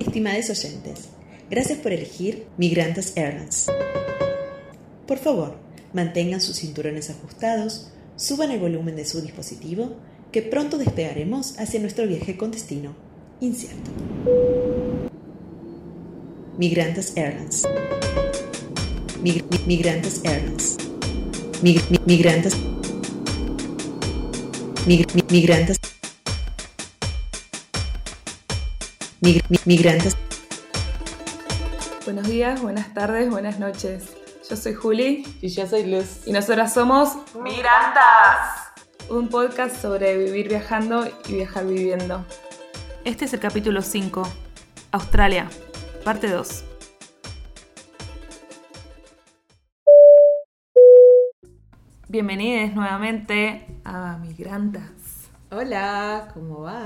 Estimados oyentes, gracias por elegir Migrantes Airlines. Por favor, mantengan sus cinturones ajustados, suban el volumen de su dispositivo, que pronto despegaremos hacia nuestro viaje con destino incierto. Migrantes Airlines. Mig- mi- migrantes Airlines. Mig- mi- migrantes. Mig- mi- migrantes. Mig- mi- migrantes. Buenos días, buenas tardes, buenas noches. Yo soy Juli Y yo soy Luz. y nosotras somos Migrantas, un podcast sobre vivir viajando y viajar viviendo. Este es el capítulo 5, Australia, parte 2. Bienvenidos nuevamente a Migrantas. Hola, ¿cómo va?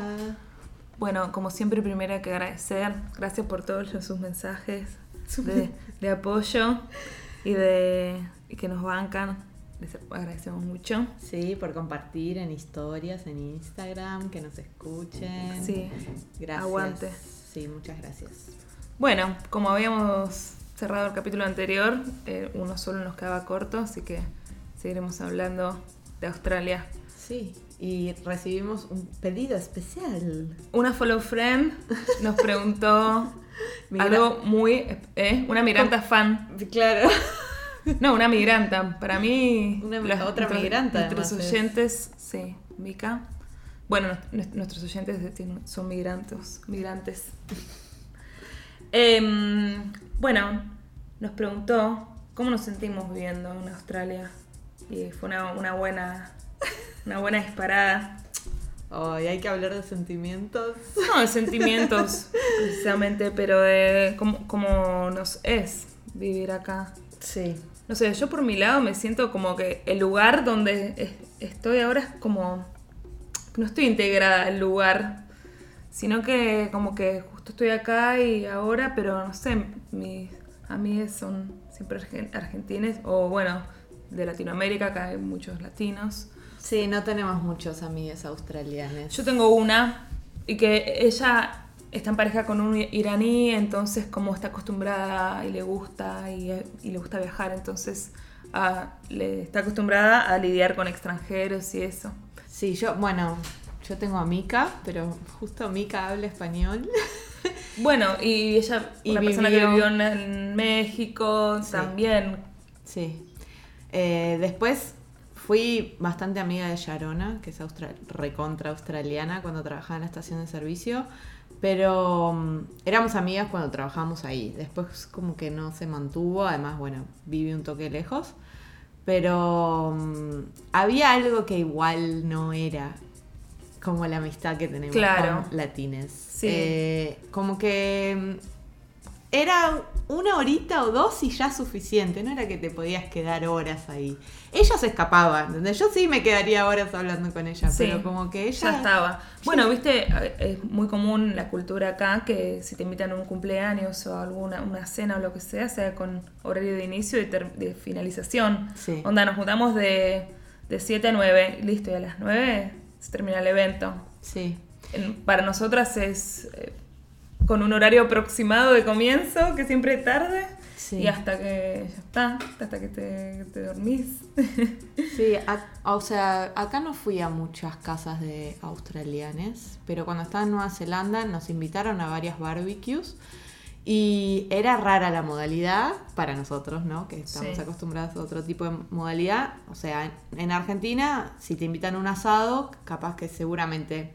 Bueno, como siempre, primero hay que agradecer. Gracias por todos sus mensajes de, de apoyo y de y que nos bancan. Les agradecemos mucho. Sí, por compartir en historias, en Instagram, que nos escuchen. Sí, gracias. aguante. Sí, muchas gracias. Bueno, como habíamos cerrado el capítulo anterior, eh, uno solo nos quedaba corto, así que seguiremos hablando de Australia. Sí, y recibimos un pedido especial. Una follow friend nos preguntó algo muy... ¿eh? Una migranta fan. Claro. No, una migranta. Para mí. Una- las- otra nuestros- migranta, Nuestros es. oyentes, sí, Mica. Bueno, nues- nuestros oyentes son migrantes. migrantes. Em, bueno, nos preguntó cómo nos sentimos viviendo en Australia. Y fue una, una buena. Una buena disparada. Hoy hay que hablar de sentimientos. No de sentimientos, precisamente, pero de cómo, cómo nos es vivir acá. Sí. No sé, yo por mi lado me siento como que el lugar donde es- estoy ahora es como... No estoy integrada al lugar, sino que como que justo estoy acá y ahora, pero no sé, mis amigas son siempre argen- argentines o bueno, de Latinoamérica, acá hay muchos latinos. Sí, no tenemos muchos amigos australianos. Yo tengo una y que ella está en pareja con un iraní, entonces como está acostumbrada y le gusta y, y le gusta viajar, entonces ah, le está acostumbrada a lidiar con extranjeros y eso. Sí, yo, bueno, yo tengo a Mika, pero justo Mika habla español. Bueno, y ella, Y una persona que vivió- vivió en, en México, Sí. también. Sí. Eh, después fui bastante amiga de Sharona, que es austra- recontra australiana cuando trabajaba en la estación de servicio, pero mm, éramos amigas cuando trabajábamos ahí. Después como que no se mantuvo, además, bueno, viví un toque lejos, pero mm, había algo que igual no era como la amistad que tenemos Claro. con latines. Sí. Eh, como que mm, era una horita o dos y ya suficiente, no era que te podías quedar horas ahí. Ella se escapaba, ¿entendés? Yo sí me quedaría horas hablando con ella, Sí, pero como que ella... Ya estaba. Bueno, viste, es muy común la cultura acá que si te invitan a un cumpleaños o alguna una cena o lo que sea, sea con horario de inicio y de finalización. Sí. Onda, nos juntamos de, de 7 a 9, listo, y a las 9 se termina el evento. Sí. Para nosotras es eh, con un horario aproximado de comienzo, que siempre es tarde, Sí. y hasta que ya está, hasta que te, te dormís. Sí, a- o sea, acá no fui a muchas casas de australianes, pero cuando estaba en Nueva Zelanda nos invitaron a varias barbecues y era rara la modalidad para nosotros, ¿no? Que estamos Sí. acostumbrados a otro tipo de modalidad. O sea, en, en Argentina, si te invitan a un asado, capaz que seguramente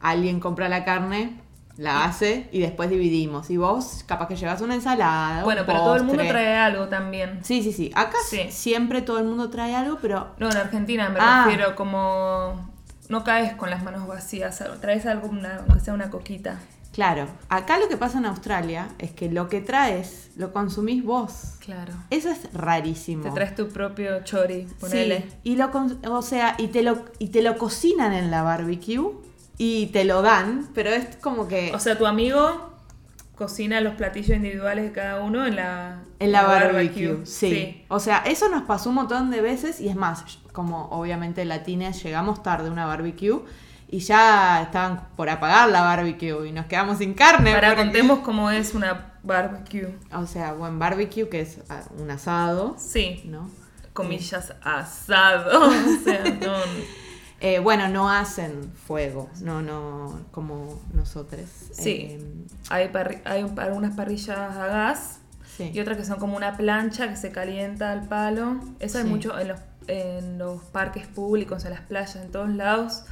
alguien compra la carne, la hace y después dividimos. Y vos capaz que llevas una ensalada. un bueno, pero todo el mundo trae algo también. Sí, sí, sí. Acá Sí. siempre todo el mundo trae algo, pero No, en Argentina me Ah. refiero como no caes con las manos vacías, traes algo, una- aunque sea una coquita. Claro, acá lo que pasa en Australia es que lo que traes lo consumís vos. Claro. Eso es rarísimo. Te traes tu propio chori, ponele. Sí, y lo o sea, y te lo y te lo cocinan en la barbecue y te lo dan, pero es como que O sea, tu amigo cocina los platillos individuales de cada uno en la, en la barbecue, sí. Sí. O sea, eso nos pasó un montón de veces y es más, como obviamente latines llegamos tarde a una barbecue Y ya estaban por apagar la barbecue y nos quedamos sin carne. Para porque- contemos cómo es una barbecue. O sea, buen barbecue, que es ah, un asado, Sí, ¿no? comillas, asado. O sea, no. Eh, bueno, no hacen fuego, no, no, como nosotros. Sí. Eh, Hay, parri- hay un- algunas parrillas a gas sí. y otras que son como una plancha que se calienta al palo. Eso hay mucho en los, en los parques públicos, en las playas, en todos lados.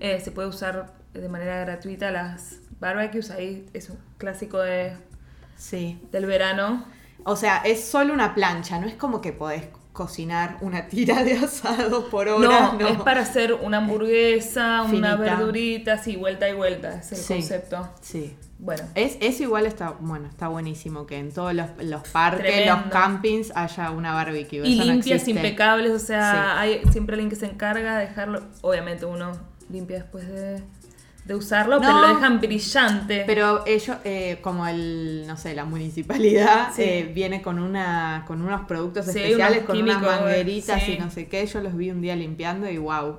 Eh, se puede usar de manera gratuita las barbecues. Ahí es un clásico de, Sí. del verano. O sea, es solo una plancha, no es como que podés cocinar una tira de asado por hora. No, es para hacer una hamburguesa, una verdurita, así, vuelta y vuelta. Es el Sí. concepto. Sí. Bueno. Es, eso igual está, bueno, está buenísimo que en todos los, los parques, Tremendo. los campings haya una barbecue. Y eso no limpias, impecables, o sea, Sí. hay siempre alguien que se encarga de dejarlo. Obviamente uno limpia después de, de usarlo, No. pero lo dejan brillante. Pero ellos, eh, como el, no sé, la municipalidad, Sí. eh, viene con una con unos productos Sí, especiales, unos con unas mangueritas sí. y no sé qué. Yo los vi un día limpiando y wow.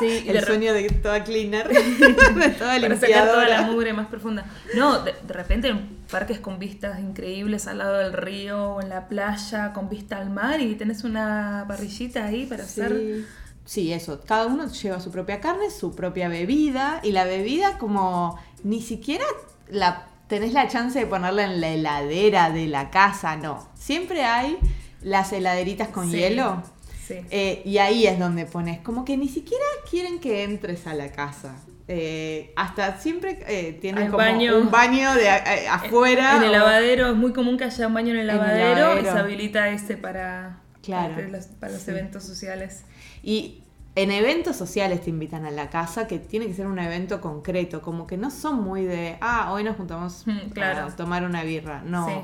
sí, el de sueño de toda cleaner, de toda para sacar toda la mugre más profunda. No, de, de repente en parques con vistas increíbles al lado del río o en la playa con vista al mar y tenés una parrillita ahí para hacer. Sí. Eso. Cada uno lleva su propia carne, su propia bebida. Y la bebida como ni siquiera la tenés la chance de ponerla en la heladera de la casa, no. Siempre hay las heladeritas con Sí, hielo. Sí. eh, y ahí es donde pones, como que ni siquiera quieren que entres a la casa. Eh, hasta siempre eh, tienen como baño. un baño de afuera. En el o- lavadero, es muy común que haya un baño en el En el lavadero, y lavadero. se habilita ese para, Claro. para los, para los Sí. eventos sociales. Y en eventos sociales te invitan a la casa, que tiene que ser un evento concreto, como que no son muy de, ah, hoy nos juntamos Mm, claro. a tomar una birra. No. Sí.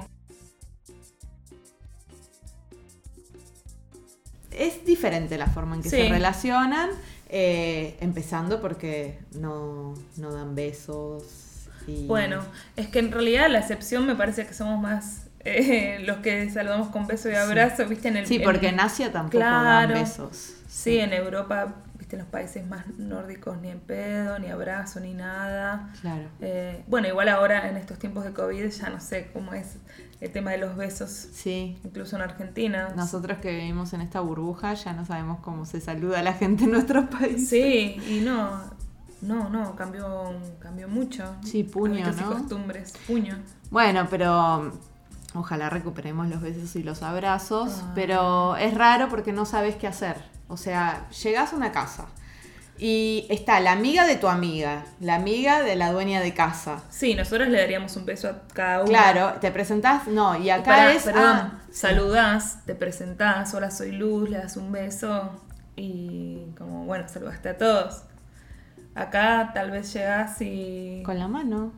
Es diferente la forma en que Sí. se relacionan, eh, empezando porque no, no dan besos. Y... Bueno, es que en realidad la excepción me parece que somos más eh, los que saludamos con beso y abrazo, ¿viste? En el, Sí, en- porque en Asia tampoco Claro. dan besos. Sí, en Europa, ¿viste? En los países más nórdicos ni en pedo, ni abrazo, ni nada. Claro. Eh, bueno, igual ahora en estos tiempos de COVID ya no sé cómo es el tema de los besos, Sí. incluso en Argentina. Nosotros que vivimos en esta burbuja ya no sabemos cómo se saluda a la gente en nuestros países. Sí, y no, no, no, cambió, cambió mucho. Sí, puño, Hábitos y ¿no? costumbres, puño. Bueno, pero um, ojalá recuperemos los besos y los abrazos, Ah. pero es raro porque no sabes qué hacer. O sea, llegas a una casa y está la amiga de tu amiga, la amiga de la dueña de casa. Sí, nosotros le daríamos un beso a cada uno. Claro, te presentás, no, y acá es... perdón, ah, saludás, te presentás, hola soy Luz, le das un beso y como, bueno, saludaste a todos. Acá tal vez llegás y... Con la mano.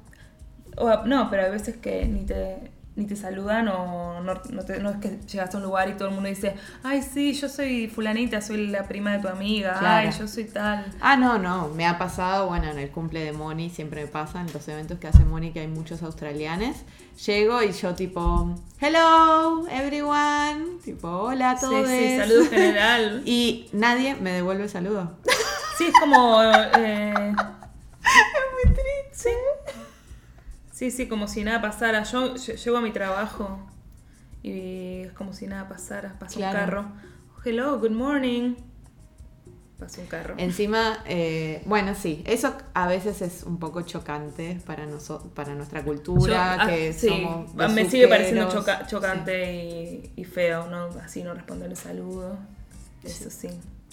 o- no, pero hay veces que ni te, ni te saludan o no, no, te- no es que llegas a un lugar y todo el mundo dice, ay sí, yo soy fulanita, soy la prima de tu amiga, Claro. ay, yo soy tal. Ah, no, no, me ha pasado, bueno, en el cumple de Moni siempre me pasa, en los eventos que hace Moni, que hay muchos australianos, llego y yo tipo, hello, everyone, tipo, hola a Sí, todos. sí, saludo general. Y nadie me devuelve el saludo. Sí, es como... eh, muy triste. Sí. Sí, sí, como si nada pasara. Yo ll- llego a mi trabajo y es como si nada pasara. Pasa Claro. un carro. Hello, good morning. Pasa un carro. Encima, eh, bueno, sí, eso a veces es un poco chocante para nosotros, para nuestra cultura, Yo- ah, que sí, somos me sigue pareciendo choca- chocante y, y feo, ¿no? Así no responder el saludo. Eso sí.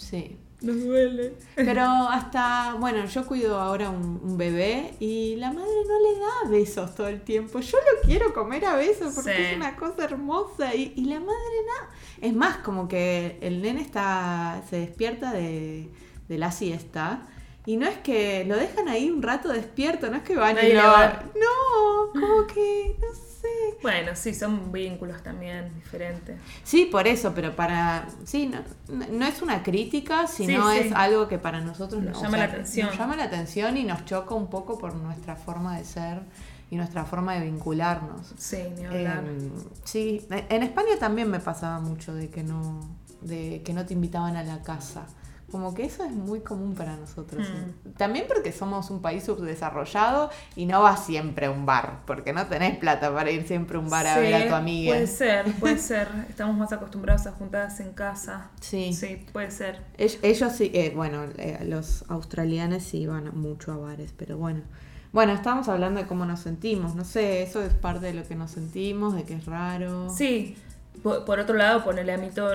Sí. Nos duele. Pero hasta, bueno, yo cuido ahora un, un bebé y la madre no le da besos todo el tiempo. Yo lo quiero comer a besos porque Sí. es una cosa hermosa y, y la madre nada. Es más, como que el nene está, se despierta de, de la siesta y no es que lo dejan ahí un rato despierto, no es que van y lo... No, como que, no sé. Bueno, sí, son vínculos también diferentes. Sí, por eso, pero para. Sí, no, no es una crítica, sino Sí, sí. es algo que para nosotros Nos llama la atención. Nos llama la atención y nos choca un poco por nuestra forma de ser y nuestra forma de vincularnos. Sí, ni hablar. Eh, sí, en España también me pasaba mucho de que no, de que no te invitaban a la casa. Como que eso es muy común para nosotros. Mm. También porque somos un país subdesarrollado y no vas siempre a un bar, porque no tenés plata para ir siempre a un bar a ver a tu amiga. Puede ser, puede ser. Estamos más acostumbrados a juntadas en casa. Sí. Sí, puede ser. Ell- Ellos sí, eh, bueno, eh, los australianos sí van mucho a bares, pero bueno. Bueno, estábamos hablando de cómo nos sentimos, no sé, eso es parte de lo que nos sentimos, de que es raro. Sí. Por, otro lado, ponerle a mí todo.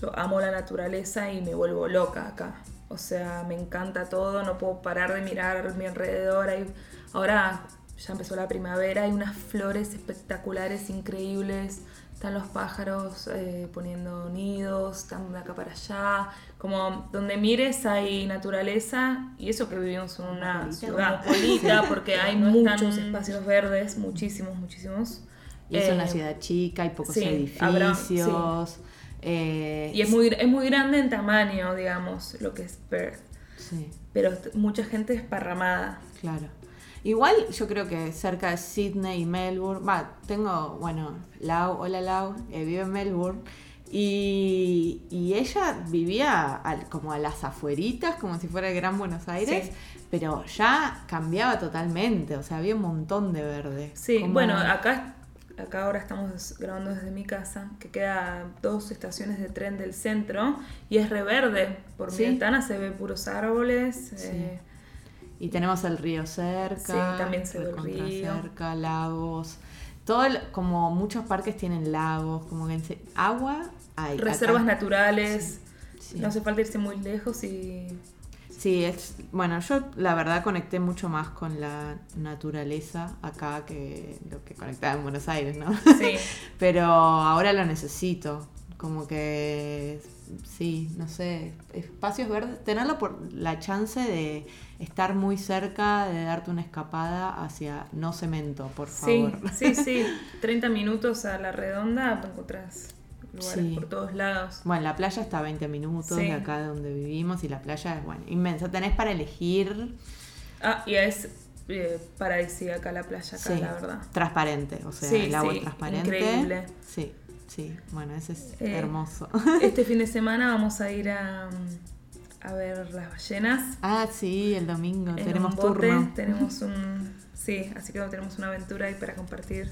Yo amo la naturaleza y me vuelvo loca acá. O sea, me encanta todo, no puedo parar de mirar a mi alrededor. Hay, ahora ya empezó la primavera, hay unas flores espectaculares, increíbles. Están los pájaros eh, poniendo nidos, están de acá para allá. Como donde mires hay naturaleza y eso que vivimos en una ciudad porque hay No muchos espacios verdes, muchísimos, muchísimos. Y es una Eh, ciudad chica, hay pocos sí, edificios. eh, Y es muy, es muy grande en tamaño, digamos, lo que es Perth. Sí, Pero mucha gente esparramada. claro. Igual yo creo que cerca de Sydney y Melbourne, va, tengo, bueno, Lau, hola Lau, eh, vive en Melbourne. Y, y ella vivía al- como a las afueritas, como si fuera el Gran Buenos Aires, Sí. pero ya cambiaba totalmente, o sea, había un montón de verde. Sí, Como- bueno, acá, acá ahora estamos grabando desde mi casa, que queda dos estaciones de tren del centro y es reverde. Por Sí. mi ventana se ve puros árboles. eh, Y tenemos el río cerca. Sí, también se ve el río. cerca, lagos. Todo el- como muchos parques tienen lagos, como que en agua hay. reservas acá. naturales. Sí. No hace falta irse muy lejos y... Sí, es, bueno, yo la verdad conecté mucho más con la naturaleza acá que lo que conectaba en Buenos Aires, ¿no? Sí, Pero ahora lo necesito. Como que, sí, no sé, espacios verdes, tenerlo por la chance de estar muy cerca, de darte una escapada hacia no cemento, por sí, favor. sí, sí. 30 minutos a la redonda encontrás lugares Sí. por todos lados. Bueno, la playa está a 20 minutos Sí. de acá de donde vivimos y la playa es, bueno, inmensa. Tenés para elegir, Ah, y es eh, paradisíaca la playa acá, sí, la verdad. transparente, o sea, el agua es transparente. increíble. Sí, sí, bueno, ese es Eh, hermoso. Este fin de semana vamos a ir a, a ver las ballenas. ah, sí, el domingo en tenemos un bote. turno. Tenemos un. Sí, así que tenemos una aventura ahí para compartir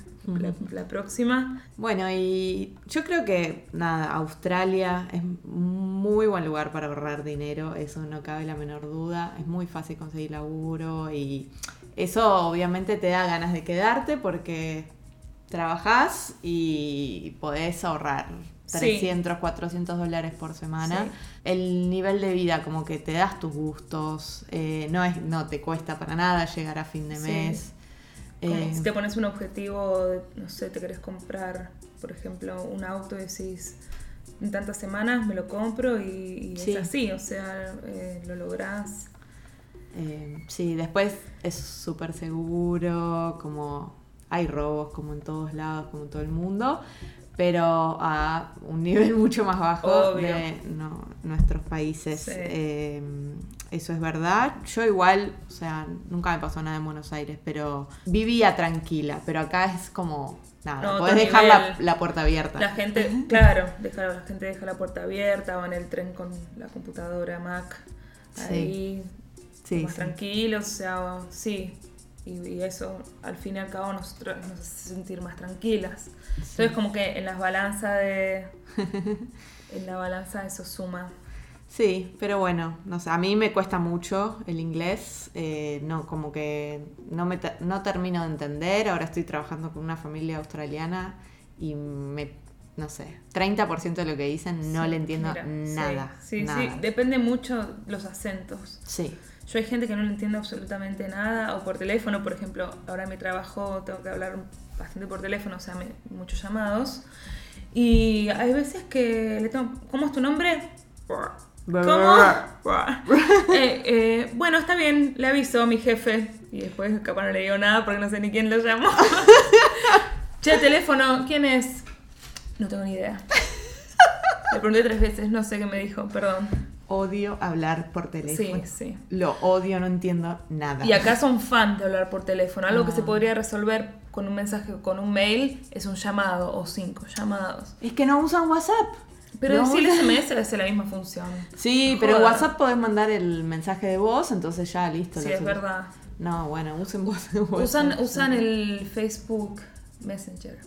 la, próxima. Bueno, y yo creo que nada, Australia es muy buen lugar para ahorrar dinero, eso no cabe la menor duda. Es muy fácil conseguir laburo y eso obviamente te da ganas de quedarte porque trabajás y podés ahorrar Sí. 300, 400 dólares por semana. Sí. El nivel de vida como que te das tus gustos, eh, no, es, no te cuesta para nada llegar a fin de Sí. mes. Eh, si te pones un objetivo, de, no sé, te querés comprar, por ejemplo, un auto y decís, en tantas semanas me lo compro y, y Sí. es así, o sea, eh, lo lográs. Sí, después es súper seguro, como hay robos como en todos lados, como en todo el mundo, pero a un nivel mucho más bajo Obvio. de no- nuestros países. Sí. Eh, eso es verdad. Yo igual, o sea, nunca me pasó nada en Buenos Aires, pero vivía tranquila, pero acá es como... Nada, No, podés dejar la, puerta abierta. La gente, claro, deja, la gente deja la puerta abierta, va en el tren con la computadora Mac, Sí. ahí, Sí, más tranquilos, o sea, sí. Y, y eso, al fin y al cabo, nos, nos hace sentir más tranquilas. Entonces, como que en las balanzas de... en la balanza eso suma. Sí, pero bueno, no sé, a mí me cuesta mucho el inglés, eh, no, como que no, me no termino de entender, ahora estoy trabajando con una familia australiana y me, no sé, 30% de lo que dicen no Sí, le entiendo mira, nada. Sí, sí, nada. depende mucho los acentos. Sí, Yo hay gente que no le entiende absolutamente nada, o por teléfono, por ejemplo, ahora en mi trabajo tengo que hablar bastante por teléfono, o sea, me- muchos llamados. Y hay veces que le tengo, ¿cómo es tu nombre? ¿Cómo? Eh, eh, bueno, está bien, le aviso a mi jefe. Y después capaz no le digo nada porque no sé ni quién lo llamó. che, teléfono, ¿quién es? No tengo ni idea. Le pregunté tres veces, no sé qué me dijo, perdón. odio hablar por teléfono. Sí, sí. Lo odio, no entiendo nada. Y acá son fan de hablar por teléfono. Algo que se podría resolver con un mensaje o con un mail es un llamado o cinco llamados. Es que no usan WhatsApp. Pero No, sí, el SMS hace la misma función. Sí, pero en. WhatsApp podés mandar el mensaje de voz, entonces ya listo. Sí, es verdad. No, bueno, usen voz. Usan, usan el Facebook Messenger.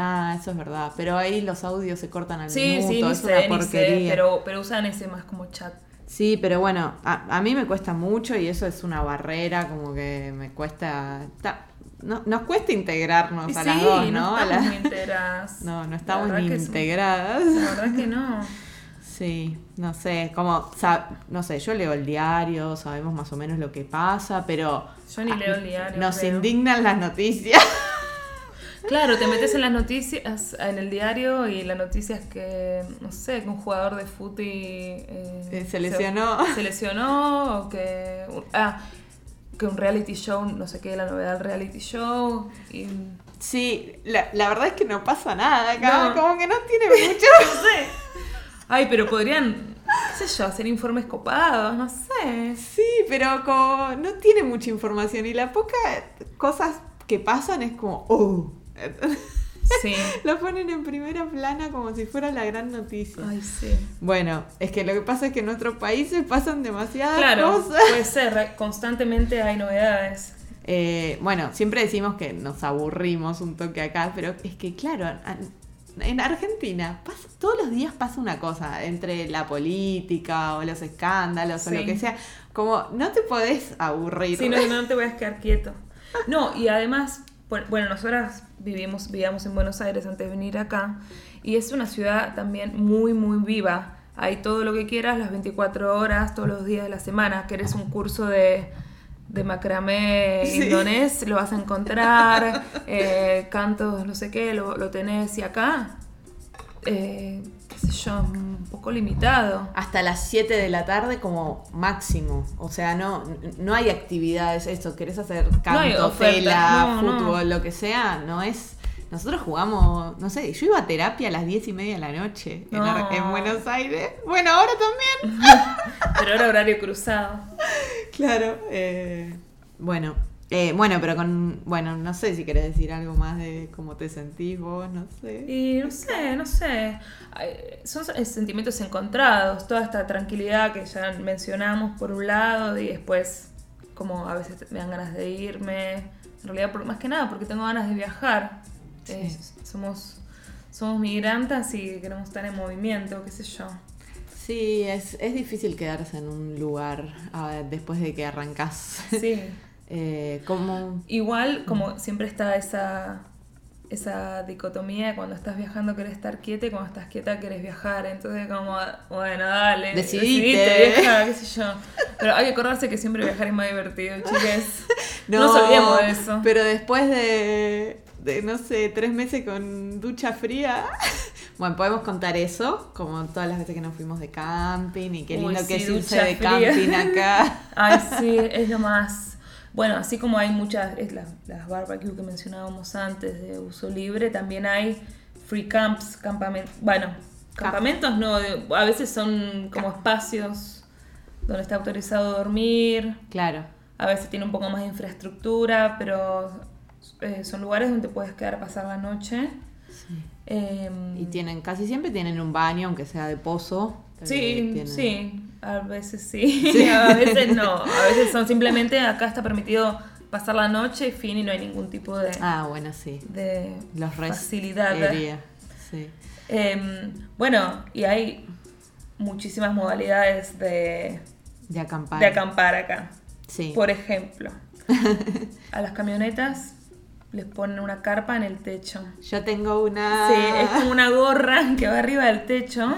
Ah, eso es verdad. Pero ahí los audios se cortan al Sí, minuto, sí, es sé, una ni sé, porquería. pero, pero usan ese más como chat. Sí, pero bueno, a, a mí me cuesta mucho y eso es una barrera, como que me cuesta... ta- no, nos cuesta integrarnos Y a sí, las dos, ¿no? no estamos la- integradas. no, no estamos ni integradas. La verdad que no. Sí, no sé, como, no sé, yo leo el diario, sabemos más o menos lo que pasa, pero... Yo ni leo el diario, Nos creo. indignan las noticias. Claro, te metes en las noticias, en el diario y la noticia es que, no sé, que un jugador de fútbol eh, Eh, se lesionó. Se, lesionó o que... Ah, que un reality show, no sé qué, la novedad del reality show. Y, no Sí, la, la verdad es que no pasa nada acá, No. como que no tiene mucho... sé. Ay, pero podrían, qué sé yo, hacer informes copados, no sé. Sí, pero como no tiene mucha información y la poca cosas que pasan es como, oh. Sí. Lo ponen en primera plana como si fuera la gran noticia. Ay, sí. Bueno, es que lo que pasa es que en nuestros países pasan demasiadas Claro, cosas. puede ser, constantemente hay novedades. Eh, bueno, siempre decimos que nos aburrimos un toque acá, pero es que claro, en Argentina pasa- todos los días pasa una cosa, entre la política o los escándalos o lo que sea, como no te podés aburrir. Sí, no, no te voy a quedar quieto. No, y además, bueno, nosotras vivimos, vivíamos en Buenos Aires antes de venir acá, y es una ciudad también muy, muy viva. Hay todo lo que quieras, las 24 horas, todos los días de la semana. Querés un curso de, de macramé Sí. indonés, lo vas a encontrar. eh, cantos, no sé qué, lo, lo tenés. Y acá, eh, qué sé yo, un poco limitado. Hasta las 7 de la tarde como máximo. O sea, no, no hay actividades, eso, querés hacer canto, tela, no, no. fútbol, lo que sea, no es... Nosotros jugamos, no sé, yo iba a terapia a las 10 y media de la noche en, en Buenos Aires. Bueno, ahora también. Pero era horario cruzado. Claro. eh, bueno, eh, bueno, pero con... Bueno, no sé si querés decir algo más de cómo te sentís vos, no sé. Y no sé, no sé. Son sentimientos encontrados. Toda esta tranquilidad que ya mencionamos por un lado y después como a veces me dan ganas de irme. En realidad, por- más que nada porque tengo ganas de viajar. Sí. Eh, somos, somos migrantes y queremos estar en movimiento, qué sé yo. Sí, es, es difícil quedarse en un lugar después de que arrancás. Sí. Eh, como... Igual, como siempre está esa, esa dicotomía de cuando estás viajando querés estar quieta y cuando estás quieta querés viajar. Entonces, como, bueno, dale. Decidite. vieja, qué sé yo. Pero hay que acordarse que siempre viajar es más divertido, chiques. No, nos olvidemos de eso. Pero después de, de, no sé, tres meses con ducha fría, bueno, podemos contar eso, como todas las veces que nos fuimos de camping y qué Uy, lindo que es irse de fría. camping acá. Ay, sí, es lo más. Bueno, así como hay muchas, es las, las barbecue que mencionábamos antes de uso libre, también hay free camps, campamentos. Bueno, campamentos no, a veces son como espacios donde está autorizado dormir. Claro. A veces tiene un poco más de infraestructura, pero eh, son lugares donde puedes quedar a pasar la noche. Em, Y tienen, casi siempre tienen un baño, aunque sea de pozo. Sí, tienen- sí, a veces sí, a veces no, a veces son simplemente acá está permitido pasar la noche, fin, y no hay ningún tipo de, Ah, bueno, sí. de Los facilidad. Sí. Em, bueno, y hay muchísimas modalidades de, De acampar. de acampar acá. Sí. Por ejemplo, a las camionetas les ponen una carpa en el techo. Yo tengo una. Sí, es como una gorra que va arriba del techo.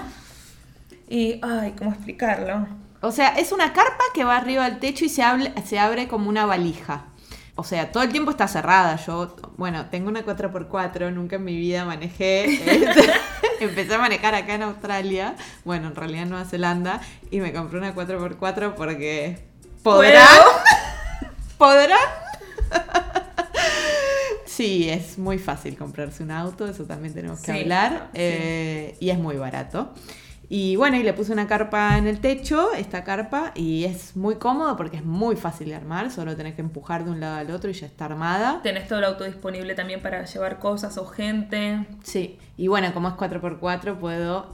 Y, ay, ¿cómo explicarlo? O sea, es una carpa que va arriba del techo y se, hable- se abre como una valija. O sea, todo el tiempo está cerrada. Yo, bueno, tengo una 4x4, nunca en mi vida manejé. Este, Empecé a manejar acá en Australia, bueno, en realidad en Nueva Zelanda, y me compré una 4x4 porque podrán. ¿Podrán? Sí, es muy fácil comprarse un auto, eso también tenemos que Sí, hablar. sí. eh, y es muy barato. Y bueno, y le puse una carpa en el techo, esta carpa, y es muy cómodo porque es muy fácil de armar, solo tenés que empujar de un lado al otro y ya está armada. Tenés todo el auto disponible también para llevar cosas o gente. Sí, y bueno, como es 4x4, puedo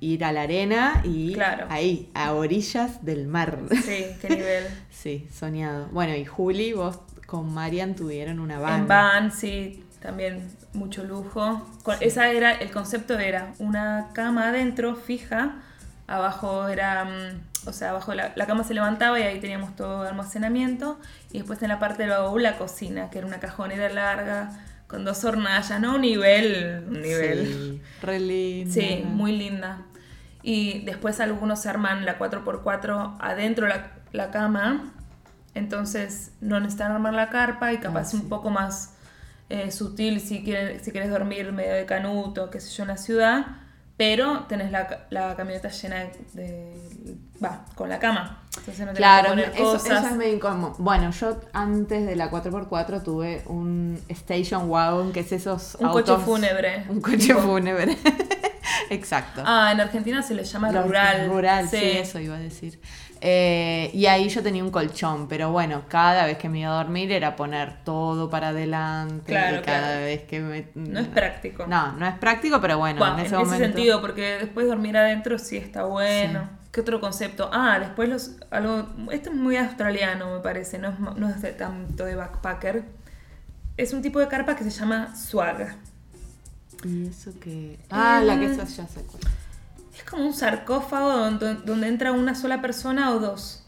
ir a la arena y Claro. ahí, a orillas del mar. Sí, qué nivel. Sí, soñado. Bueno, y Juli, vos con Marian tuvieron una banda. En van, sí, también mucho lujo. Esa era, el concepto era una cama adentro, fija, abajo era, mm, o sea, abajo la, la cama se levantaba y ahí teníamos todo almacenamiento, y después en la parte del baúl la cocina, que era una cajonera larga, con dos hornallas, ¿no? Un nivel, un nivel. Sí, re linda. Sí, muy linda. Y después algunos arman la 4x4 adentro la, la cama. Entonces no necesitan armar la carpa y capaz Ah, un poco más eh, sutil si, quieren, si quieres dormir medio de canuto, qué sé yo, en la ciudad. Pero tenés la, la camioneta llena de... Va, con la cama. Entonces no Claro, que eso, cosas. eso es medio incómodo. Bueno, yo antes de la 4x4 tuve un station wagon, que es esos Un coche fúnebre. Un coche Tipo- fúnebre. Exacto. Ah, en Argentina se le llama Los- rural. Rural, sí. eso iba a decir. Eh, y ahí yo tenía un colchón, pero bueno, cada vez que me iba a dormir era poner todo para adelante. Claro, y cada claro. vez que me... No es práctico. No, no es práctico, pero bueno, Bueno, en en ese ese, momento... sentido, porque después dormir adentro sí está bueno. Sí. ¿Qué otro concepto? Ah, después los algo esto es muy australiano, me parece, no es, no es de tanto de backpacker. Es un tipo de carpa que se llama swag. ¿Y eso que Ah, la que Eh, eso ya se acuerda. Es como un sarcófago donde, donde entra una sola persona o dos.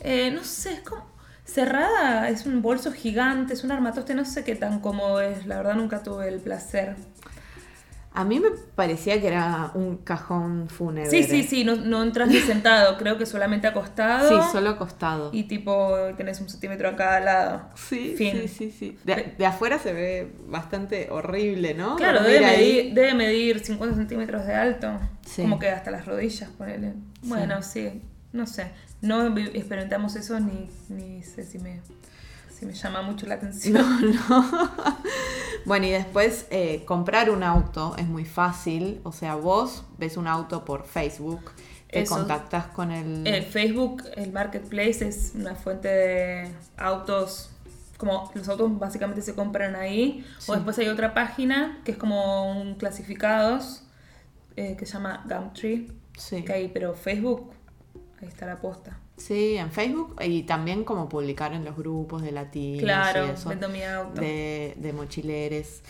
Eh, no sé, es como cerrada, es un bolso gigante, es un armatoste, no sé qué tan cómodo es, la verdad nunca tuve el placer. A mí me parecía que era un cajón fúnebre. Sí, sí, sí, no, no entras ni sentado, creo que solamente acostado. Sí, solo acostado. Y tipo, tenés un centímetro a cada lado. Sí, Fin. sí, sí, sí. De, de afuera se ve bastante horrible, ¿no? Claro, debe medir, debe medir 50 centímetros de alto. Sí. Como que hasta las rodillas, ponele. Bueno, sí, no sé. No experimentamos eso ni, ni sé si me, si me llama mucho la atención. No, no. bueno, y después eh, comprar un auto es muy fácil. O sea, vos ves un auto por Facebook, te Eso. contactas con el... El Facebook, el marketplace, es una fuente de autos. Como los autos básicamente se compran ahí. Sí. O después hay otra página que es como un clasificados eh, que se llama Gumtree. Sí. Que hay, pero Facebook, ahí está la posta. Sí, en Facebook y también como publicar en los grupos de latinos Claro, y eso, vendo mi auto. de, de mochileres.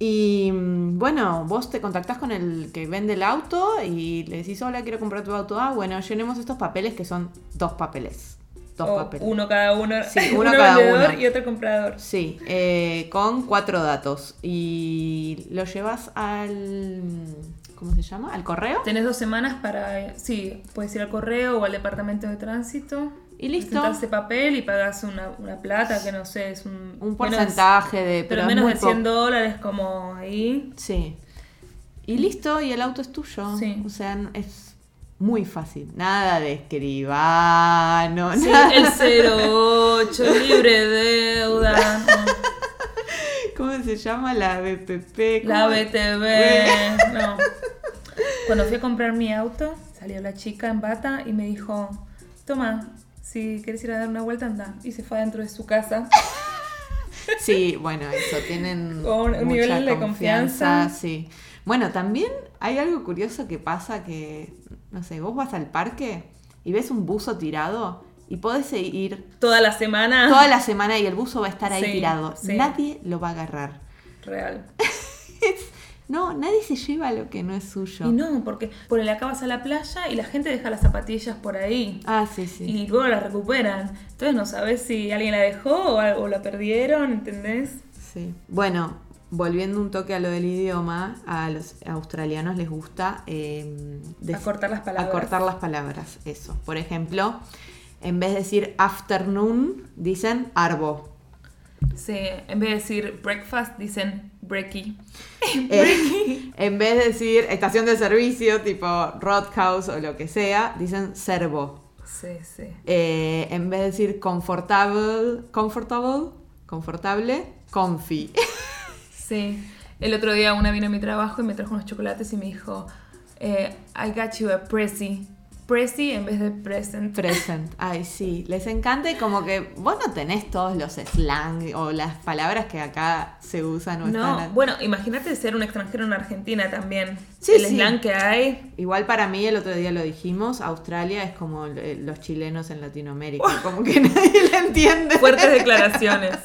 Y mm, bueno, vos te contactás con el que vende el auto y le decís, hola, quiero comprar tu auto. Ah, bueno, llenemos estos papeles que son dos papeles. Dos O papeles. uno cada uno. Sí, uno cada vendedor uno. y otro comprador. Sí, eh, con cuatro datos. Y lo llevas al... ¿Cómo se llama? ¿Al correo? Tenés dos semanas para. Sí, puedes ir al correo o al departamento de tránsito. Y listo. Ese papel y pagas una, una plata que no sé, es un. Un menos- porcentaje de... pero es menos de 100 poco. dólares, como ahí. Sí. Y listo, y el auto es tuyo. Sí. O sea, es muy fácil. Nada de escribano, Sí, nada. el 08, libre deuda. no. ¿Cómo se llama? La BPP. La. BTV. No. Cuando fui a comprar mi auto, salió la chica en bata y me dijo: Toma, si quieres ir a dar una vuelta, anda. Y se fue adentro de su casa. Sí, bueno, eso, tienen Con un mucha nivel de confianza. Sí. Bueno, también hay algo curioso que pasa que, no sé, vos vas al parque y ves un buzo tirado y podés ir Toda la semana. toda la semana y el buzo va a estar ahí Sí, tirado. sí. Nadie lo va a agarrar. Real. No, nadie se lleva lo que no es suyo. Y no, porque por el acá vas a la playa y la gente deja las zapatillas por ahí. Ah, sí, sí. Y luego las recuperan. Entonces no sabes si alguien la dejó o, o la perdieron, ¿entendés? Sí. Bueno, volviendo un toque a lo del idioma, a los australianos les gusta eh, Acortar las palabras. acortar las palabras. Eso. Por ejemplo, en vez de decir afternoon, dicen arbo. Sí, en vez de decir breakfast, dicen breaky. Eh, en vez de decir estación de servicio, tipo roadhouse o lo que sea, dicen servo. Sí, sí. Eh, en vez de decir comfortable, comfortable, confortable, comfy. Sí. El otro día una vino a mi trabajo y me trajo unos chocolates y me dijo, eh, I got you a Prezi. Prezi en vez de present. Present. Ay, sí. Les encanta y como que vos no tenés todos los slang o las palabras que acá se usan o No, están- bueno, imagínate ser un extranjero en Argentina también. Sí, el sí. slang que hay. Igual para mí, el otro día lo dijimos, Australia es como eh, los chilenos en Latinoamérica. Como que nadie le entiende. Fuertes declaraciones.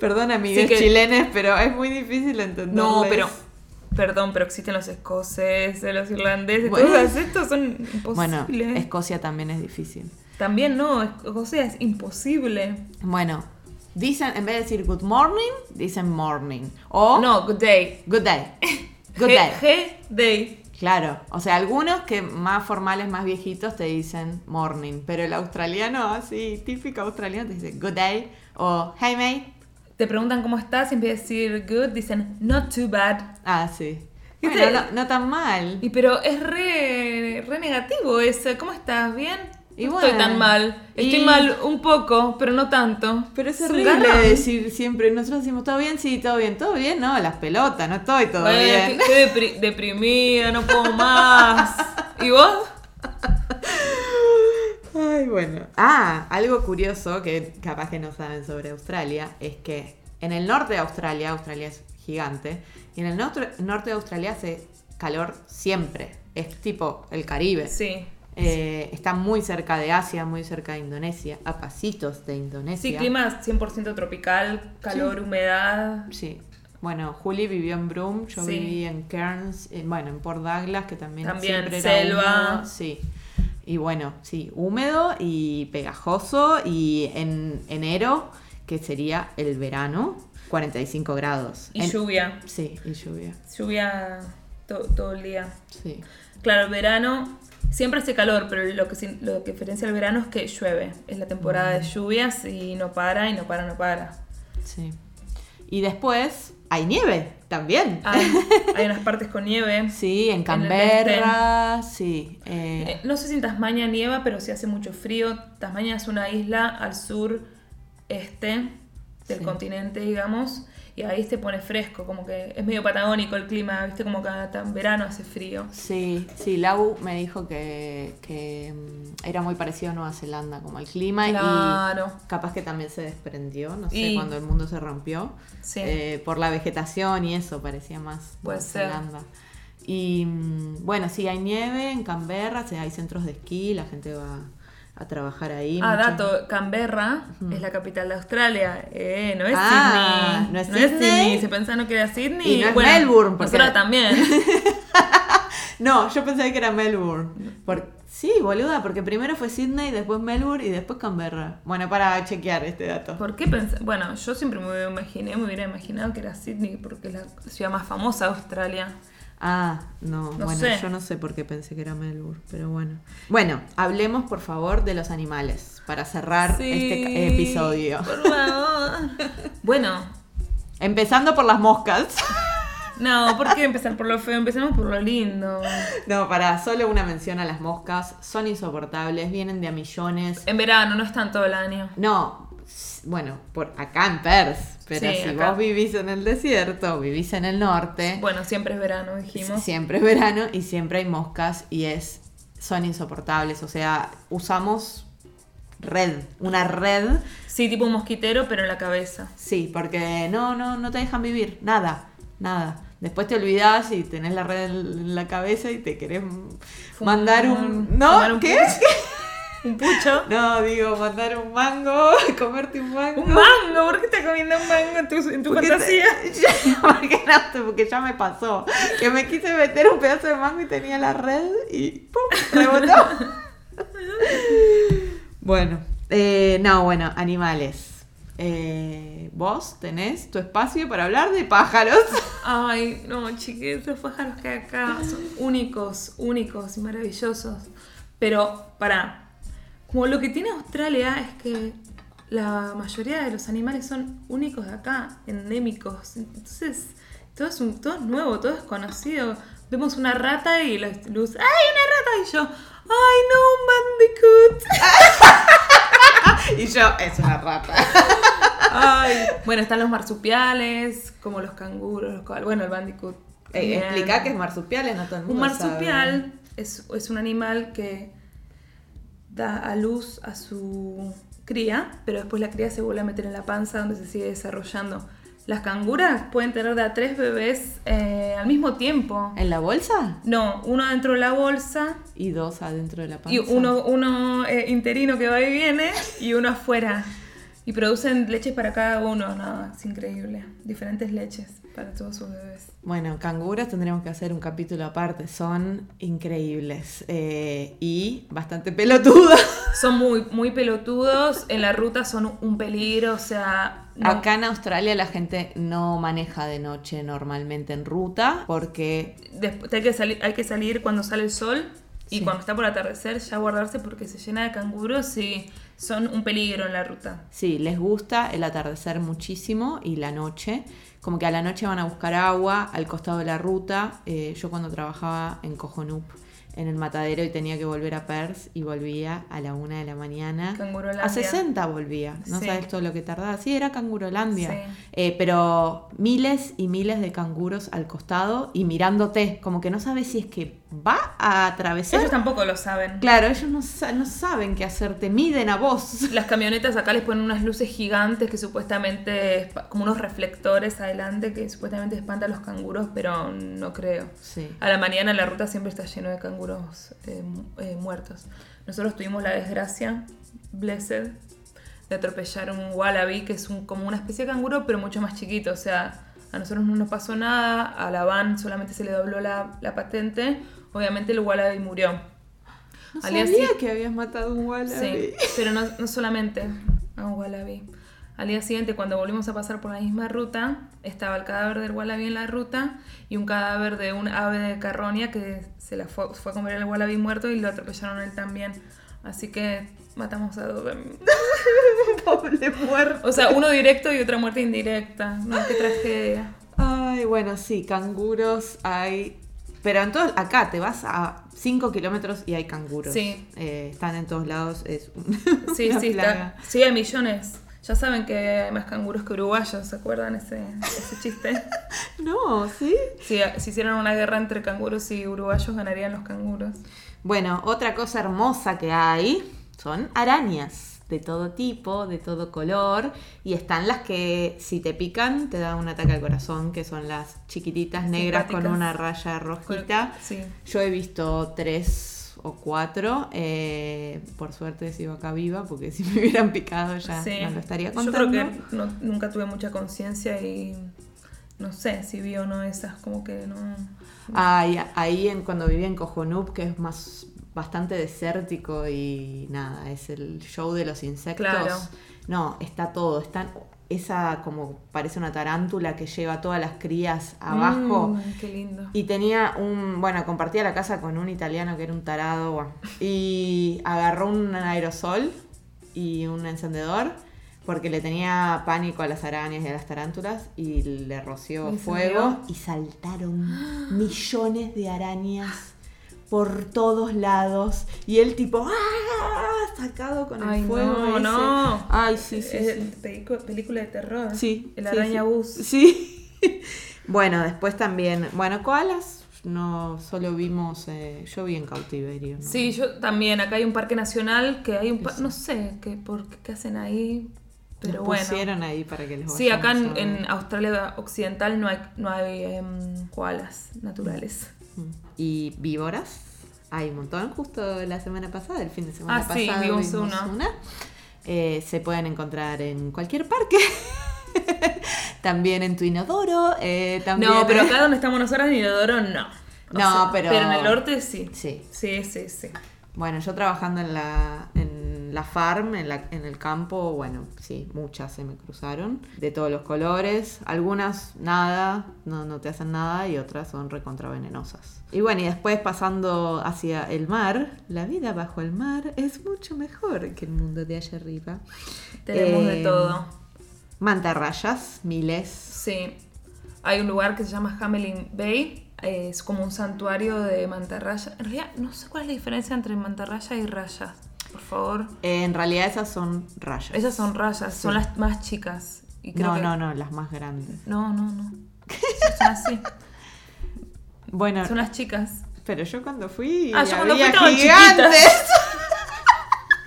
Perdón, amigues Sí que- chilenes, pero es muy difícil entender. No, pero. Perdón, pero existen los escoceses, los irlandeses, Bueno. todos estos son Bueno, imposibles. Escocia también es difícil. También no, Escocia es imposible. Bueno, dicen, en vez de decir good morning, dicen morning. O No, good day. good day. Good day. G day. Claro, o sea, algunos que más formales, más viejitos, te dicen morning, pero el australiano, así, típico australiano, te dice good day o hey mate. Te preguntan cómo estás y en vez de decir good, dicen not too bad. Ah, sí. Bueno, no, no tan mal. Y pero es re, re negativo ese. ¿Cómo estás? ¿Bien? Y no bueno, estoy tan mal. Estoy y- mal un poco, pero no tanto. Pero es horrible decir siempre, nosotros decimos, ¿todo bien? Sí, todo bien, todo bien, no, las pelotas, no estoy todo Bueno, bien. estoy depri- deprimida, no puedo más. ¿Y vos? Ay, bueno. Ah, algo curioso que capaz que no saben sobre Australia es que en el norte de Australia, Australia es gigante, y en el norte, de Australia hace calor siempre. Es tipo el Caribe. Sí. Eh, está muy cerca de Asia, muy cerca de Indonesia, a pasitos de Indonesia. Sí, clima 100% tropical, calor, humedad. Sí. Bueno, Juli vivió en Broome, yo Sí. viví en Cairns, eh, bueno, en Port Douglas, que también, También, siempre era selva. húmedo, Sí. Y bueno, sí, húmedo y pegajoso. Y en enero, que sería el verano, 45 grados. Y En- lluvia. Sí, y lluvia. Lluvia to- todo el día. Sí. Claro, el verano siempre hace calor, pero lo que, lo que diferencia el verano es que llueve. Es la temporada Mm. de lluvias y no para, y no para, no para. Sí. Y después hay nieve también. Hay, hay unas partes con nieve. Sí, en Canberra, sí. eh, Eh, No sé si en Tasmania nieva, pero sí hace mucho frío. Tasmania es una isla al sur este del Sí. continente, digamos, y ahí se pone fresco, como que es medio patagónico el clima, viste, como que en verano hace frío. Sí, sí, Lau me dijo que, que, mm, era muy parecido a Nueva Zelanda como el clima Claro. y capaz que también se desprendió, no sé, Y- cuando el mundo se rompió, Sí. eh, por la vegetación y eso, parecía más Puede Nueva ser. Zelanda. Y mm, bueno, sí, hay nieve en Canberra, hay centros de esquí, la gente va a trabajar ahí. Ah, mucho. dato, Canberra es la capital de Australia, eh, no es Ah, Sydney. ¿no es Sydney? Se pensando que era Sydney. Y no es Melbourne, porque- Nosotros también. No, yo pensé que era Melbourne. Por- Sí, boluda, porque primero fue Sydney, después Melbourne y después Canberra. Bueno, para chequear este dato. ¿Por qué pensé? Bueno, yo siempre me imaginé, me hubiera imaginado que era Sydney porque es la ciudad más famosa de Australia. Ah, no, No bueno, sé. yo no sé por qué pensé que era Melbourne, pero bueno. Bueno, hablemos por favor de los animales para cerrar Sí, este episodio. Por favor. bueno, Empezando por las moscas. no, ¿por qué empezar por lo feo? Empecemos por lo lindo. No, para solo una mención a las moscas. Son insoportables, vienen de a millones. En verano, no están todo el año. No, bueno, por acá en Perth. Pero Sí, si acá. vos vivís en el desierto, vivís en el norte. Bueno, siempre es verano, dijimos. Siempre es verano y siempre hay moscas y es son insoportables. O sea, usamos red, una red. Sí, tipo un mosquitero, pero en la cabeza. Sí, porque no, no, no te dejan vivir. Nada, nada. Después te olvidás y tenés la red en la cabeza y te querés Fumar- mandar un. ¿No? un ¿Qué? Un pucho. No, digo, mandar un mango, comerte un mango. Un mango, ¿por qué estás comiendo un mango en tu, en tu Porque fantasía? te- porque, no, porque ya me pasó. Que me quise meter un pedazo de mango y tenía la red y ¡pum! rebotó. bueno, eh, no, bueno, animales. Eh, Vos tenés tu espacio para hablar de pájaros. Ay, no, chiques, los pájaros que hay acá son únicos, únicos y maravillosos. Pero, para, como lo que tiene Australia es que la mayoría de los animales son únicos de acá, endémicos. Entonces, todo es, un, todo es nuevo, todo es conocido. Vemos una rata y la luz, ¡ay, una rata! Y yo, ¡ay, no, un bandicoot! y yo, es una rata. Ay. Bueno, están los marsupiales, como los canguros, los. Bueno, el bandicoot. Explica que es marsupiales, no todo el Un mundo sabe. marsupial es, es un animal que da a luz a su cría, pero después la cría se vuelve a meter en la panza donde se sigue desarrollando. Las canguras pueden tener de a tres bebés eh, al mismo tiempo. ¿En la bolsa? No, uno dentro de la bolsa Y dos adentro de la panza. y uno, uno eh, interino que va y viene y uno afuera. Y producen leches para cada uno, no, es increíble. Diferentes leches para todos sus bebés. Bueno, canguras tendríamos que hacer un capítulo aparte. Son increíbles eh, y bastante pelotudas. Son muy, muy pelotudos, en la ruta son un peligro, o sea... no- Acá en Australia la gente no maneja de noche normalmente en ruta porque Después hay que, salir, hay que salir cuando sale el sol y Sí. cuando está por atardecer ya guardarse porque se llena de canguros y son un peligro en la ruta. sí, les gusta el atardecer muchísimo y la noche. Como que a la noche van a buscar agua al costado de la ruta. Eh, yo cuando trabajaba en Cojonup, en el matadero y tenía que volver a Perth y volvía a la una de la mañana. Cangurolandia. A 60 volvía, no Sí. sabes todo lo que tardaba. Sí, era cangurolandia. Sí. Eh, pero miles y miles de canguros al costado y mirándote, como que no sabes si es que va a atravesar. Ellos tampoco lo saben. Claro, ellos no, sa- no saben qué hacer, te miden a vos. Las camionetas acá les ponen unas luces gigantes que supuestamente, como unos reflectores adelante que supuestamente espantan a los canguros, pero no creo. Sí. A la mañana la ruta siempre está lleno de canguros eh, eh, muertos. Nosotros tuvimos la desgracia, blessed, de atropellar un wallaby, que es un, como una especie de canguro, pero mucho más chiquito. O sea, a nosotros no nos pasó nada, a la van solamente se le dobló la, la patente. Obviamente el wallaby murió. No sabía si- que habías matado un wallaby. Sí, pero no, no solamente a un wallaby. Al día siguiente, cuando volvimos a pasar por la misma ruta, estaba el cadáver del wallaby en la ruta y un cadáver de un ave de carroña que se la fue, fue a comer el wallaby muerto y lo atropellaron él también. Así que matamos a dos. Pobre muerto. O sea, uno directo y otra muerte indirecta. No, qué tragedia. Ay, bueno, sí, canguros hay. Pero en todo, acá te vas a 5 kilómetros y hay canguros. Sí. Eh, están en todos lados, es un- Sí, sí, está, sí, hay millones. Ya saben que hay más canguros que uruguayos, ¿se acuerdan ese, ese chiste? No, ¿sí? Si, si hicieran una guerra entre canguros y uruguayos, ganarían los canguros. Bueno, otra cosa hermosa que hay son arañas de todo tipo, de todo color, y están las que si te pican te da un ataque al corazón, que son las chiquititas negras con una raya rojita. Sí. Yo he visto tres o cuatro, eh, por suerte sigo acá viva, porque si me hubieran picado ya sí. no lo estaría Yo contando. creo que no- nunca tuve mucha conciencia y no sé si vi o no esas, como que no. Ay, ahí en, cuando vivía en Cojonup, que es más bastante desértico y nada, es el show de los insectos. Claro. No, está todo, están esa como parece una tarántula que lleva todas las crías abajo. Mm, qué lindo. Y tenía un, bueno, compartía la casa con un italiano que era un tarado, bueno, y agarró un aerosol y un encendedor porque le tenía pánico a las arañas y a las tarántulas y le roció ¿Y fuego y saltaron millones de arañas por todos lados y él tipo ¡ah! sacado con el fuego no, ese. no. Ay, sí, sí, Es sí. pelicu- película de terror. Sí. El sí, araña sí. bus. Sí. bueno, después también. Bueno, koalas no solo vimos. eh, yo vi en cautiverio. ¿no? Sí, yo también. Acá hay un parque nacional que hay un pa- Sí, sí. no sé qué, por qué, hacen ahí, pero bueno. pusieron ahí para que les Sí, acá en, Australia Occidental no hay, no hay em, koalas naturales. Y víboras. Hay un montón. Justo la semana pasada, el fin de semana Ah, sí, pasado. vimos uno. una. Eh, se pueden encontrar en cualquier parque. también en tu inodoro. eh, también No, pero acá donde estamos nosotras en Inodoro no. O No, pero- Pero en el norte sí. Sí. Sí, sí, sí. Bueno, yo trabajando en la, en la farm, en, la- en el campo, bueno, sí, muchas se me cruzaron, de todos los colores. Algunas nada, no, no te hacen nada y otras son recontravenenosas. Y bueno, y después pasando hacia el mar, la vida bajo el mar es mucho mejor que el mundo de allá arriba. Tenemos Eh, de todo. Mantarrayas, miles. Sí. Hay un lugar que se llama Hamelin Bay. eh, Es como un santuario de mantarraya. En realidad, no sé cuál es la diferencia entre mantarraya y rayas. Por favor. Eh, en realidad esas son rayas. Esas son rayas, son las más chicas. Y creo No, que- no, no, las más grandes. No, no, no. Son así. Bueno, Son las chicas. Pero yo cuando fui. Ah, yo cuando había fui gigantes.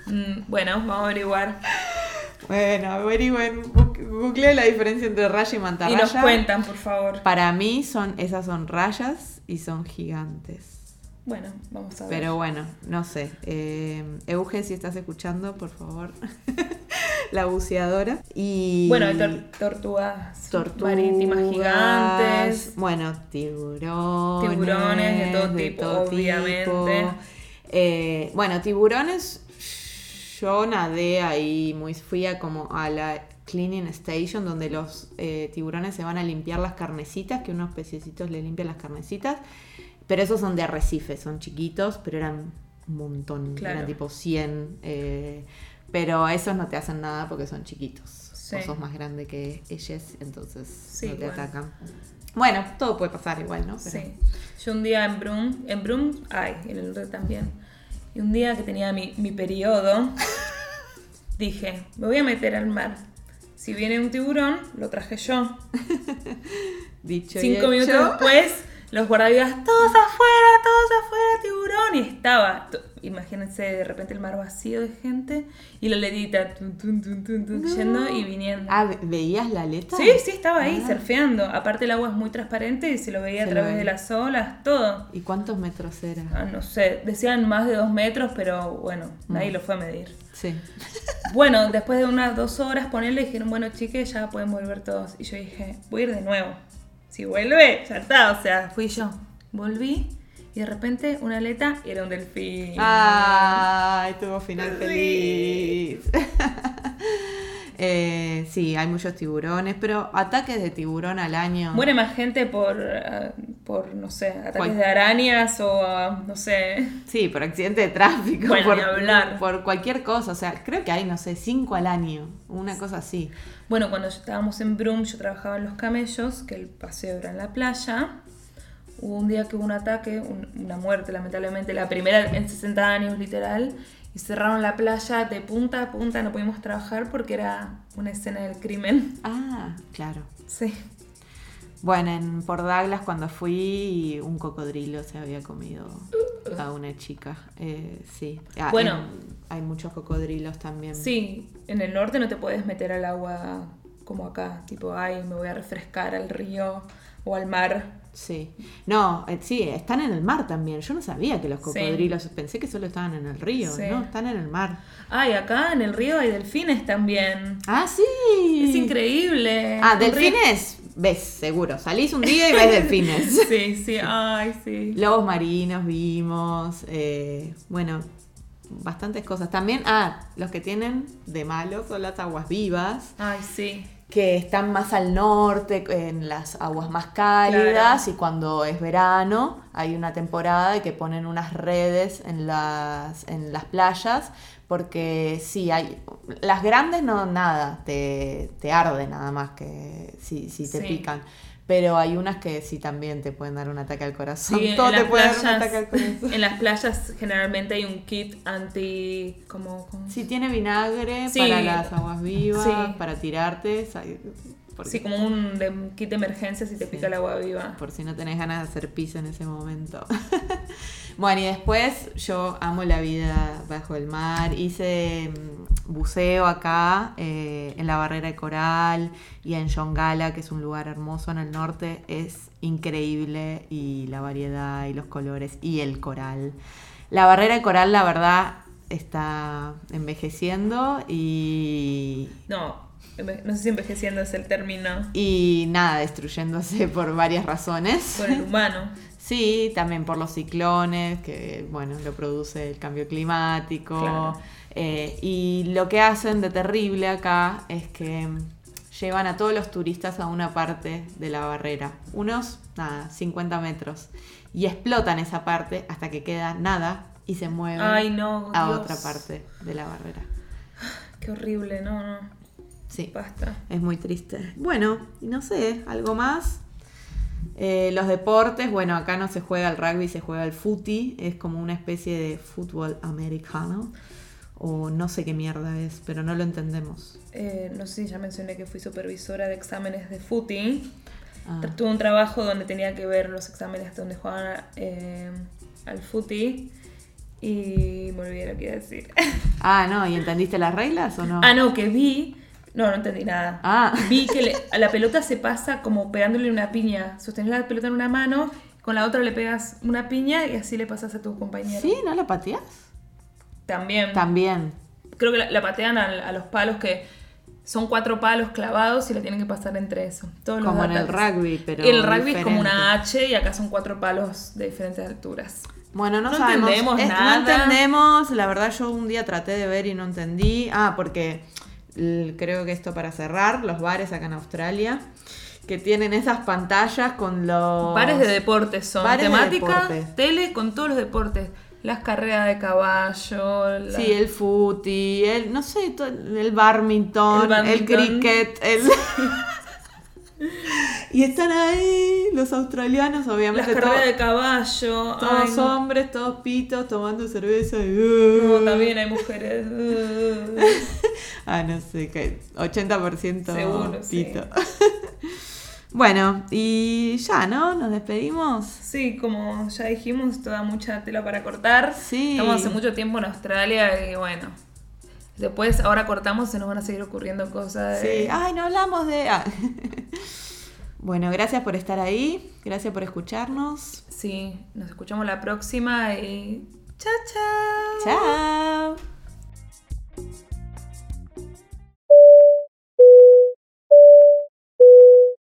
Mm, bueno, vamos a averiguar. Bueno, averigüen, googleé la diferencia entre raya y Y mantarraya. nos cuentan, por favor. Para mí son, esas son rayas y son gigantes. Bueno, vamos a ver. Pero bueno, no sé. Eh, Euge, si estás escuchando, por favor. la buceadora. Y. Bueno, hay tor- tortugas, tortugas marítimas gigantes. Bueno, tiburones. Tiburones de todo tipo, obviamente. Eh, bueno, tiburones. Yo nadé ahí, muy fui a como a la cleaning station donde los eh, tiburones se van a limpiar las carnecitas, que unos pececitos le limpian las carnecitas. Pero esos son de arrecife, son chiquitos, pero eran un montón, Claro. eran tipo 100. eh, pero esos no te hacen nada porque son chiquitos. Sí. Sos más grande que ellos, entonces Sí, no te bueno. atacan. Bueno, todo puede pasar igual, ¿no? Pero- Sí. Yo un día en Brum, en Brum hay, en el norte también. Y un día que tenía mi, mi periodo, dije, me voy a meter al mar. Si viene un tiburón, lo traje yo. Dicho y Cinco hecho. minutos después, los guardavidas, todos afuera, todos afuera, tiburón. Y estaba, imagínense de repente el mar vacío de gente y la letita tun, tun, tun, tun, tun, yendo y viniendo. Ah, ¿ve- ¿veías la aleta? Sí, sí, estaba ahí Ah. surfeando. Aparte el agua es muy transparente y se lo veía Se a través de las olas, todo. ¿Y cuántos metros era? Ah, no sé, decían más de dos metros, pero bueno, Mm. nadie lo fue a medir. Sí. Bueno, después de unas dos horas ponerle, dijeron, bueno, chiques, ya pueden volver todos. Y yo dije, voy a ir de nuevo. Si vuelve, ya está. O sea, fui yo. Volví y de repente una aleta y era un delfín. Ay, tuvo final Sí. feliz. Eh, sí, hay muchos tiburones, pero ataques de tiburón al año. Muere más gente por, ah, por no sé, ataques Cual- de arañas o, ah, no sé. Sí, por accidente de tráfico, Bueno, por, hablar. por cualquier cosa. O sea, creo que hay, no sé, cinco al año, una cosa así. Bueno, cuando estábamos en Brum, yo trabajaba en los camellos, que el paseo era en la playa. Hubo un día que hubo un ataque, un- una muerte, lamentablemente, la primera en 60 años, literal. Y cerraron la playa de punta a punta, no pudimos trabajar porque era una escena del crimen. Ah, claro. Sí. Bueno, en Port Douglas cuando fui, un cocodrilo se había comido a una chica. Eh, sí. Ah, Bueno. en- hay muchos cocodrilos también. Sí, en el norte no te puedes meter al agua como acá, tipo, ay, me voy a refrescar al río o al mar. Sí. No, eh, sí, están en el mar también. Yo no sabía que los Sí. cocodrilos, pensé que solo estaban en el río, Sí. ¿no? Están en el mar. Ay, acá en el río hay delfines también. Ah, sí. Es increíble. Ah, río- delfines, ves, seguro. Salís un día y ves delfines. Sí, sí, ay, sí. Lobos marinos vimos, eh, bueno, bastantes cosas. También, ah, los que tienen de malo son las aguas vivas, Ay, sí. Que están más al norte, en las aguas más cálidas, y cuando es verano hay una temporada de que ponen unas redes en las, en las playas, porque sí, hay, las grandes no, nada, te, te arde nada más que si, si te Sí. pican. Pero hay unas que sí también te pueden dar un ataque al corazón. Sí, en Todo te puede dar un ataque al corazón. en las playas generalmente hay un kit anti... como, como- Si tiene vinagre Sí. para las aguas vivas, Sí. para tirarte, porque- Sí, como un, de- un kit de emergencia si te pica el agua viva. por si no tenés ganas de hacer pis en ese momento. bueno, y después yo amo la vida bajo el mar. Hice mm, buceo acá, eh, en la barrera de coral y en Yongala, que es un lugar hermoso en el norte. Es increíble y la variedad y los colores y el coral. La barrera de coral, la verdad, está envejeciendo y No, no sé si envejeciendo es el término. y nada, destruyéndose por varias razones. Por el humano. Sí, también por los ciclones, que bueno, lo produce el cambio climático. Claro. Eh, y lo que hacen de terrible acá es que llevan a todos los turistas a una parte de la barrera, unos, nada, 50 metros, y explotan esa parte hasta que queda nada y se mueven Ay, no. a Dios. otra parte de la barrera. Qué horrible, no, no. Sí. Basta. Es muy triste. Bueno, y no sé, algo más. Eh, los deportes, bueno, acá no se juega el rugby, se juega el footy, es como una especie de fútbol americano, o no sé qué mierda es, pero no lo entendemos. Eh, no sé si ya mencioné que fui supervisora de exámenes de footy. Ah, Tuve un trabajo donde tenía que ver los exámenes donde jugaban eh, al footy y me olvidé lo que iba a decir. Ah, no, ¿y entendiste las reglas o no? ah, no, que vi. No, no entendí nada. Ah. Vi que le- a la pelota se pasa como pegándole una piña. Sostenés la pelota en una mano, con la otra le pegas una piña y así le pasas a tu compañero. ¿Sí? ¿No la pateás? También. También. Creo que la, la patean a, a los palos que son cuatro palos clavados y la tienen que pasar entre eso. Todos los Como en el rugby, pero. el rugby es como una. H y acá son cuatro palos de diferentes alturas. Bueno, no, No sabemos. entendemos Es- nada. No entendemos. La verdad, yo un día traté de ver y no entendí. Ah, porque creo que esto para cerrar, los bares acá en Australia, que tienen esas pantallas con los. Bares de deportes son. Bares de deportes. tele con todos los deportes. Las carreras de caballo. la- Sí, el footy, el, no sé, el badminton, El el, badminton. cricket, el... y están ahí los australianos, Las obviamente, carreras todos, de caballo. todos Ay, no. hombres, todos pitos, tomando cerveza y... uh. No, también hay mujeres. Uh. Ah, no sé, que 80% Seguro, sí. pito. bueno, y ya, ¿no? Nos despedimos. Sí, como ya dijimos, toda mucha tela para cortar. Sí. Estamos hace mucho tiempo en Australia y bueno. Después, ahora cortamos, se nos van a seguir ocurriendo cosas. de- Sí, ay, no hablamos de... ah. bueno, gracias por estar ahí, gracias por escucharnos. Sí, nos escuchamos la próxima y. ¡Chao, chao! Chao.